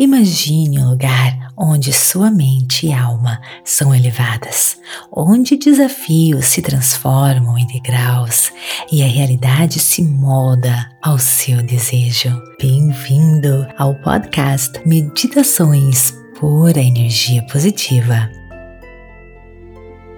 Imagine um lugar onde sua mente e alma são elevadas, onde desafios se transformam em degraus e a realidade se molda ao seu desejo. Bem-vindo ao podcast Meditações por Energia Positiva.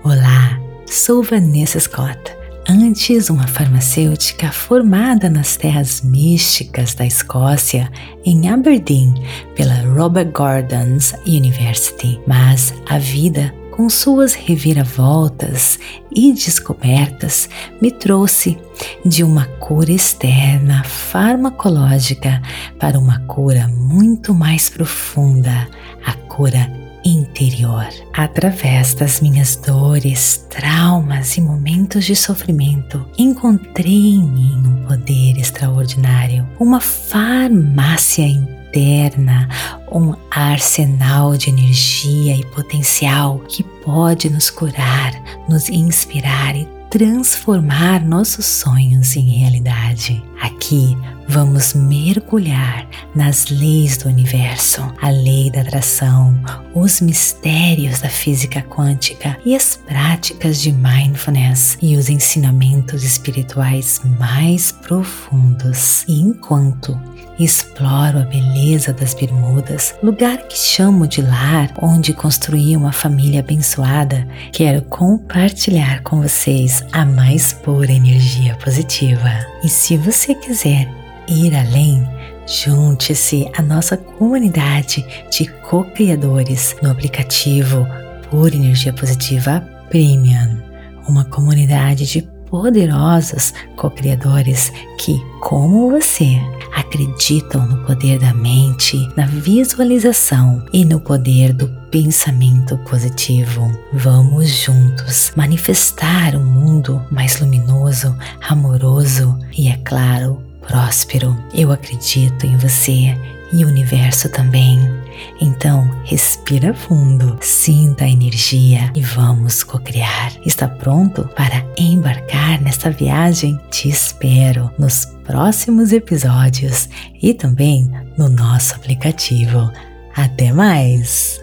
Olá, sou Vanessa Scott antes uma farmacêutica formada nas terras místicas da Escócia, em Aberdeen, pela Robert Gordon's University. Mas a vida, com suas reviravoltas e descobertas, me trouxe de uma cura externa farmacológica para uma cura muito mais profunda, a cura interior. Através das minhas dores, traumas e momentos de sofrimento, encontrei em mim um poder extraordinário, uma farmácia interna, um arsenal de energia e potencial que pode nos curar, nos inspirar e transformar nossos sonhos em realidade. Aqui vamos mergulhar nas leis do universo, a lei da atração, os mistérios da física quântica e as práticas de mindfulness e os ensinamentos espirituais mais profundos. E enquanto exploro a beleza das Bermudas, lugar que chamo de lar, onde construí uma família abençoada, quero compartilhar com vocês a mais pura energia positiva. E se você quiser ir além, junte-se à nossa comunidade de co-criadores no aplicativo Pura Energia Positiva Premium, uma comunidade de poderosos co-criadores que, como você, acreditam no poder da mente, na visualização e no poder do pensamento positivo. Vamos juntos manifestar um mundo mais luminoso, amoroso e, é claro, próspero. Eu acredito em você e o universo também. Então, respira fundo, sinta a energia e vamos cocriar. Está pronto para embarcar nesta viagem? Te espero nos próximos episódios e também no nosso aplicativo. Até mais!